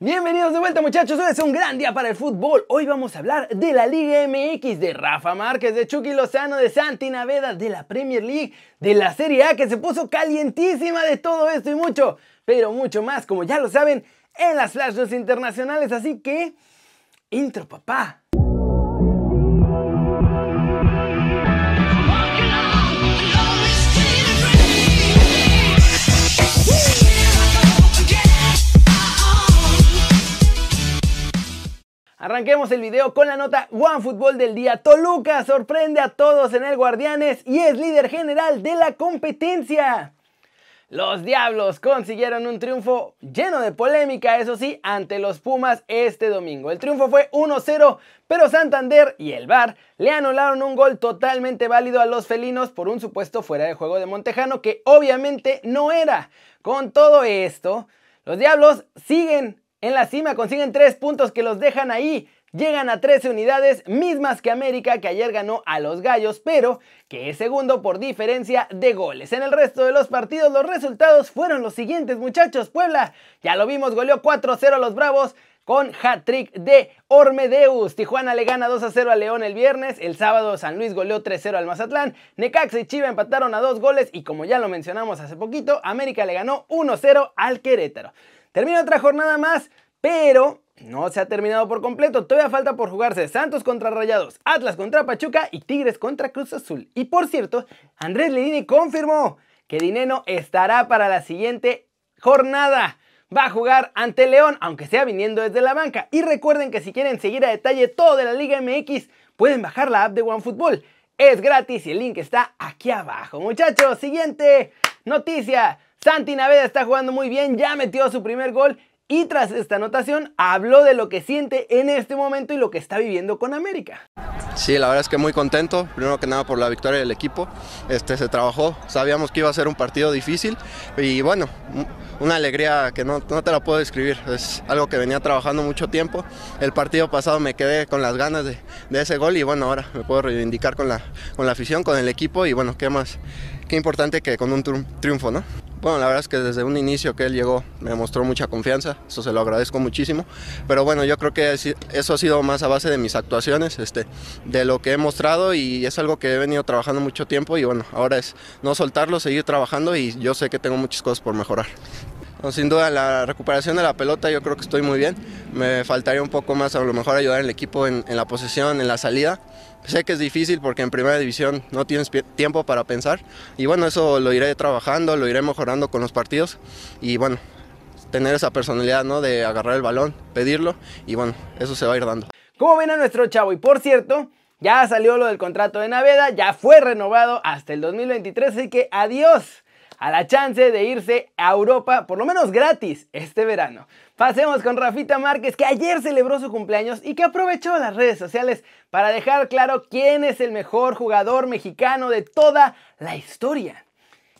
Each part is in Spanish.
Bienvenidos de vuelta muchachos, hoy es un gran día para el fútbol. Hoy vamos a hablar de la Liga MX, de Rafa Márquez, de Chucky Lozano, de Santi Naveda, de la Premier League, de la Serie A que se puso calientísima de todo esto y mucho, pero mucho más, como ya lo saben, en las Flash News internacionales. Así que, intro papá. Arranquemos el video con la nota One Fútbol del día. Toluca sorprende a todos en el Guardianes y es líder general de la competencia. Los Diablos consiguieron un triunfo lleno de polémica, eso sí, ante los Pumas este domingo. El triunfo fue 1-0, pero Santander y el VAR le anularon un gol totalmente válido a los felinos por un supuesto fuera de juego de Montejano que obviamente no era. Con todo esto, los Diablos siguen en la cima consiguen 3 puntos que los dejan ahí. Llegan a 13 unidades, mismas que América, que ayer ganó a los Gallos, pero que es segundo por diferencia de goles. En el resto de los partidos, los resultados fueron los siguientes, muchachos. Puebla, ya lo vimos, goleó 4-0 a los Bravos con hat-trick de Ormedeus. Tijuana le gana 2-0 a León el viernes. El sábado San Luis goleó 3-0 al Mazatlán. Necaxa y Chiva empataron a dos goles. Y como ya lo mencionamos hace poquito, América le ganó 1-0 al Querétaro. Termina otra jornada más, pero no se ha terminado por completo. Todavía falta por jugarse Santos contra Rayados, Atlas contra Pachuca y Tigres contra Cruz Azul. Y por cierto, Andrés Lidini confirmó que Dineno estará para la siguiente jornada. Va a jugar ante León, aunque sea viniendo desde la banca. Y recuerden que si quieren seguir a detalle todo de la Liga MX, pueden bajar la app de OneFootball. Es gratis y el link está aquí abajo. Muchachos, siguiente noticia. Santi Naveda está jugando muy bien, ya metió su primer gol y tras esta anotación habló de lo que siente en este momento y lo que está viviendo con América. Sí, la verdad es que muy contento, primero que nada por la victoria del equipo. Este se trabajó, sabíamos que iba a ser un partido difícil y bueno, una alegría que no, no te la puedo describir, es algo que venía trabajando mucho tiempo. El partido pasado me quedé con las ganas de, de ese gol y bueno, ahora me puedo reivindicar con la, con la afición, con el equipo y bueno, qué más, qué importante que con un triunfo, ¿no? Bueno, la verdad es que desde un inicio que él llegó me mostró mucha confianza, eso se lo agradezco muchísimo, pero bueno, yo creo que eso ha sido más a base de mis actuaciones, este, de lo que he mostrado y es algo que he venido trabajando mucho tiempo y bueno, ahora es no soltarlo, seguir trabajando y yo sé que tengo muchas cosas por mejorar. Sin duda, la recuperación de la pelota yo creo que estoy muy bien. Me faltaría un poco más, a lo mejor ayudar al equipo en, la posesión, en la salida. Sé que es difícil porque en primera división no tienes tiempo para pensar y bueno, eso lo iré trabajando, lo iré mejorando con los partidos y bueno, tener esa personalidad ¿no? de agarrar el balón, pedirlo y bueno, eso se va a ir dando. ¿Cómo ven a nuestro chavo? Y por cierto, ya salió lo del contrato de Naveda, ya fue renovado hasta el 2023, así que adiós a la chance de irse a Europa, por lo menos gratis, este verano. Pasemos con Rafita Márquez, que ayer celebró su cumpleaños y que aprovechó las redes sociales para dejar claro quién es el mejor jugador mexicano de toda la historia.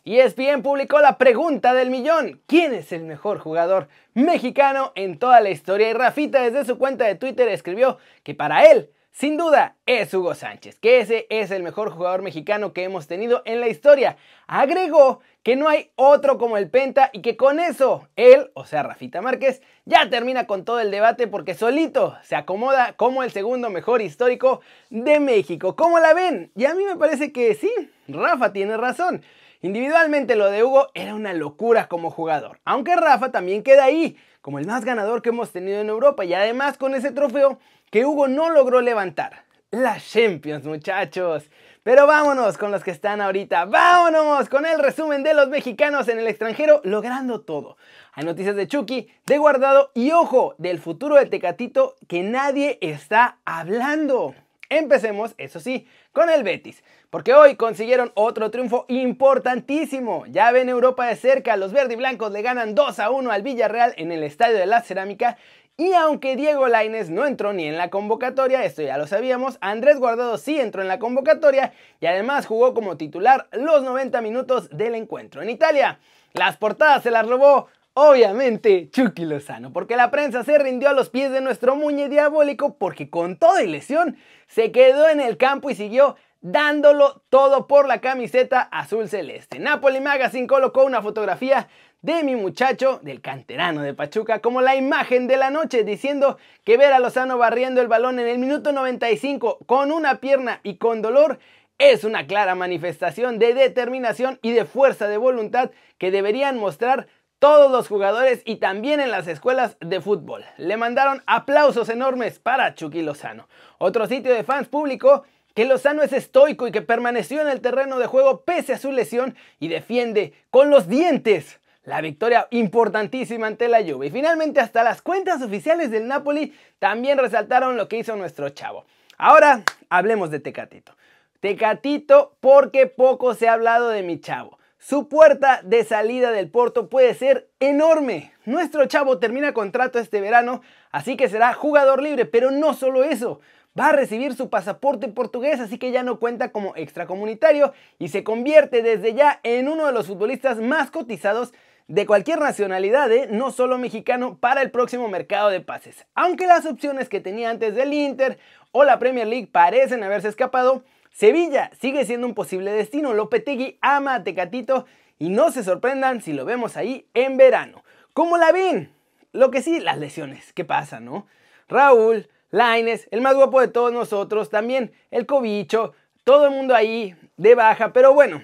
Y ESPN publicó la pregunta del millón. ¿Quién es el mejor jugador mexicano en toda la historia? Y Rafita desde su cuenta de Twitter escribió que para él sin duda es Hugo Sánchez, que ese es el mejor jugador mexicano que hemos tenido en la historia. Agregó que no hay otro como el Penta y que con eso él, o sea Rafita Márquez, ya termina con todo el debate porque solito se acomoda como el segundo mejor histórico de México. ¿Cómo la ven? Y a mí me parece que sí, Rafa tiene razón. Individualmente lo de Hugo era una locura como jugador, aunque Rafa también queda ahí, como el más ganador que hemos tenido en Europa y además con ese trofeo que Hugo no logró levantar. La Champions, muchachos. Pero vámonos con los que están ahorita. Vámonos con el resumen de los mexicanos en el extranjero logrando todo. Hay noticias de Chucky, de Guardado y ojo, del futuro de Tecatito que nadie está hablando. Empecemos, eso sí, con el Betis, porque hoy consiguieron otro triunfo importantísimo. Ya ven Europa de cerca, los verdiblancos le ganan 2 a 1 al Villarreal en el Estadio de la Cerámica y aunque Diego Laines no entró ni en la convocatoria, esto ya lo sabíamos, Andrés Guardado sí entró en la convocatoria y además jugó como titular los 90 minutos del encuentro. En Italia, las portadas se las robó Obviamente, Chucky Lozano, porque la prensa se rindió a los pies de nuestro muñe diabólico porque con toda y lesión se quedó en el campo y siguió dándolo todo por la camiseta azul celeste. Napoli Magazine colocó una fotografía de mi muchacho, del canterano de Pachuca, como la imagen de la noche, diciendo que ver a Lozano barriendo el balón en el minuto 95 con una pierna y con dolor es una clara manifestación de determinación y de fuerza de voluntad que deberían mostrar todos los jugadores y también en las escuelas de fútbol. Le mandaron aplausos enormes para Chucky Lozano. Otro sitio de fans publicó que Lozano es estoico y que permaneció en el terreno de juego pese a su lesión y defiende con los dientes la victoria importantísima ante la Juve. Y finalmente hasta las cuentas oficiales del Napoli también resaltaron lo que hizo nuestro chavo. Ahora hablemos de Tecatito. Tecatito porque poco se ha hablado de mi chavo. Su puerta de salida del Porto puede ser enorme. Nuestro chavo termina contrato este verano, así que será jugador libre, pero no solo eso. Va a recibir su pasaporte portugués, así que ya no cuenta como extracomunitario y se convierte desde ya en uno de los futbolistas más cotizados de cualquier nacionalidad, ¿eh? no solo mexicano, para el próximo mercado de pases. Aunque las opciones que tenía antes del Inter o la Premier League parecen haberse escapado, Sevilla sigue siendo un posible destino. Lopetegui ama a Tecatito y no se sorprendan si lo vemos ahí en verano. ¿Cómo la ven? Lo que sí, las lesiones. ¿Qué pasa, no? Raúl, Laines, el más guapo de todos nosotros, también el cobicho, todo el mundo ahí de baja, pero bueno,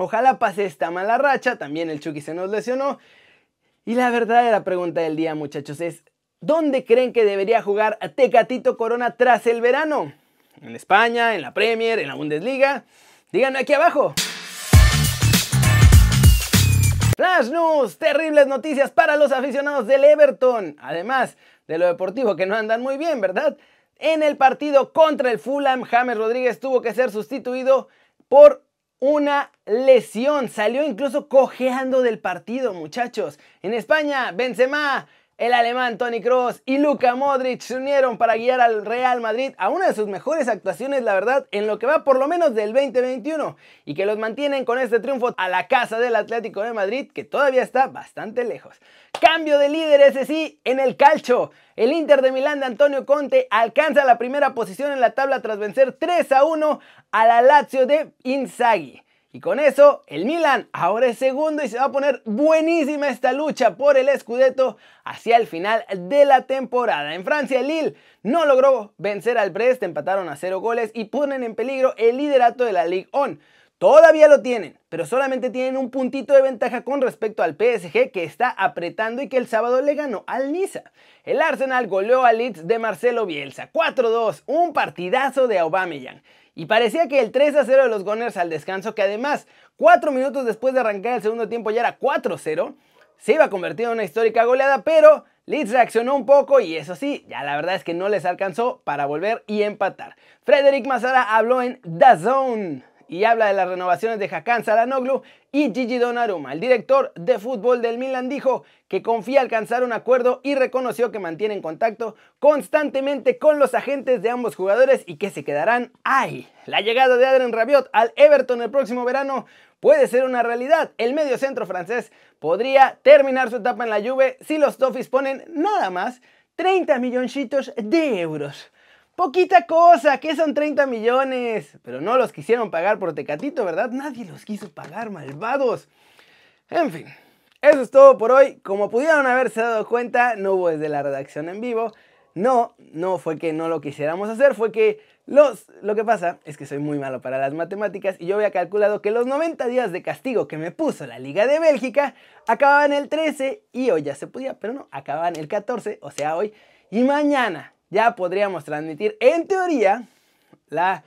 Ojalá pase esta mala racha, también el Chucky se nos lesionó. Y la verdadera pregunta del día, muchachos, es ¿dónde creen que debería jugar Tecatito Corona tras el verano? ¿En España, en la Premier, en la Bundesliga? Díganme aquí abajo. Flash News, terribles noticias para los aficionados del Everton. Además de lo deportivo que no andan muy bien, ¿verdad? En el partido contra el Fulham, James Rodríguez tuvo que ser sustituido por una lesión. Salió incluso cojeando del partido, muchachos. En España, Benzema, el alemán Tony Cross y Luka Modric se unieron para guiar al Real Madrid a una de sus mejores actuaciones, la verdad, en lo que va por lo menos del 2021 y que los mantienen con este triunfo a la casa del Atlético de Madrid, que todavía está bastante lejos. Cambio de líder, ese sí, en el calcio. El Inter de Milán de Antonio Conte alcanza la primera posición en la tabla tras vencer 3 a 1 a la Lazio de Inzaghi. Y con eso, el Milan ahora es segundo y se va a poner buenísima esta lucha por el Scudetto hacia el final de la temporada. En Francia, el Lille no logró vencer al Brest, empataron a cero goles y ponen en peligro el liderato de la Ligue 1. Todavía lo tienen, pero solamente tienen un puntito de ventaja con respecto al PSG que está apretando y que el sábado le ganó al Niza. El Arsenal goleó al Leeds de Marcelo Bielsa, 4-2, un partidazo de Aubameyang. Y parecía que el 3 0 de los Gunners al descanso, que además 4 minutos después de arrancar el segundo tiempo ya era 4-0, se iba a convertir en una histórica goleada, pero Leeds reaccionó un poco y eso sí, ya la verdad es que no les alcanzó para volver y empatar. Frederick Mazara habló en The Zone y habla de las renovaciones de Hakan Salanoglu y Gigi Donnarumma. El director de fútbol del Milan dijo que confía alcanzar un acuerdo y reconoció que mantienen contacto constantemente con los agentes de ambos jugadores y que se quedarán ahí. La llegada de Adrien Rabiot al Everton el próximo verano puede ser una realidad. El medio centro francés podría terminar su etapa en la Juve si los Toffees ponen nada más 30 milloncitos de euros. Poquita cosa, que son 30 millones. Pero no los quisieron pagar por Tecatito, ¿verdad? Nadie los quiso pagar, malvados. En fin, eso es todo por hoy. Como pudieron haberse dado cuenta, no hubo desde la redacción en vivo. No, no fue que no lo quisiéramos hacer, fue que los, lo que pasa es que soy muy malo para las matemáticas y yo había calculado que los 90 días de castigo que me puso la Liga de Bélgica acababan el 13 y hoy ya se podía, pero no, acababan el 14, o sea hoy. Y mañana ya podríamos transmitir en teoría la,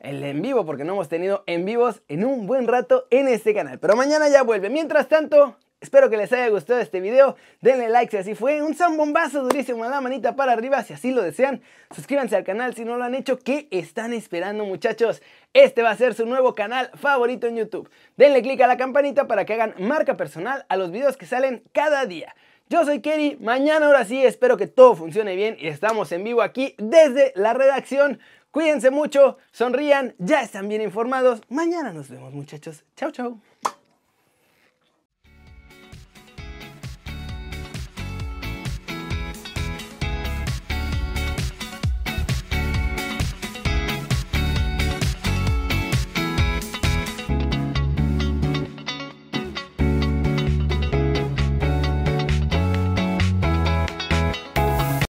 el en vivo, porque no hemos tenido en vivos en un buen rato en este canal. Pero mañana ya vuelve. Mientras tanto, espero que les haya gustado este video. Denle like si así fue. Un zambombazo durísimo a la manita para arriba si así lo desean. Suscríbanse al canal si no lo han hecho. ¿Qué están esperando muchachos? Este va a ser su nuevo canal favorito en YouTube. Denle click a la campanita para que hagan marca personal a los videos que salen cada día. Yo soy Kerry, mañana ahora sí espero que todo funcione bien y estamos en vivo aquí desde la redacción. Cuídense mucho, sonrían, ya están bien informados. Mañana nos vemos muchachos. Chao, chao.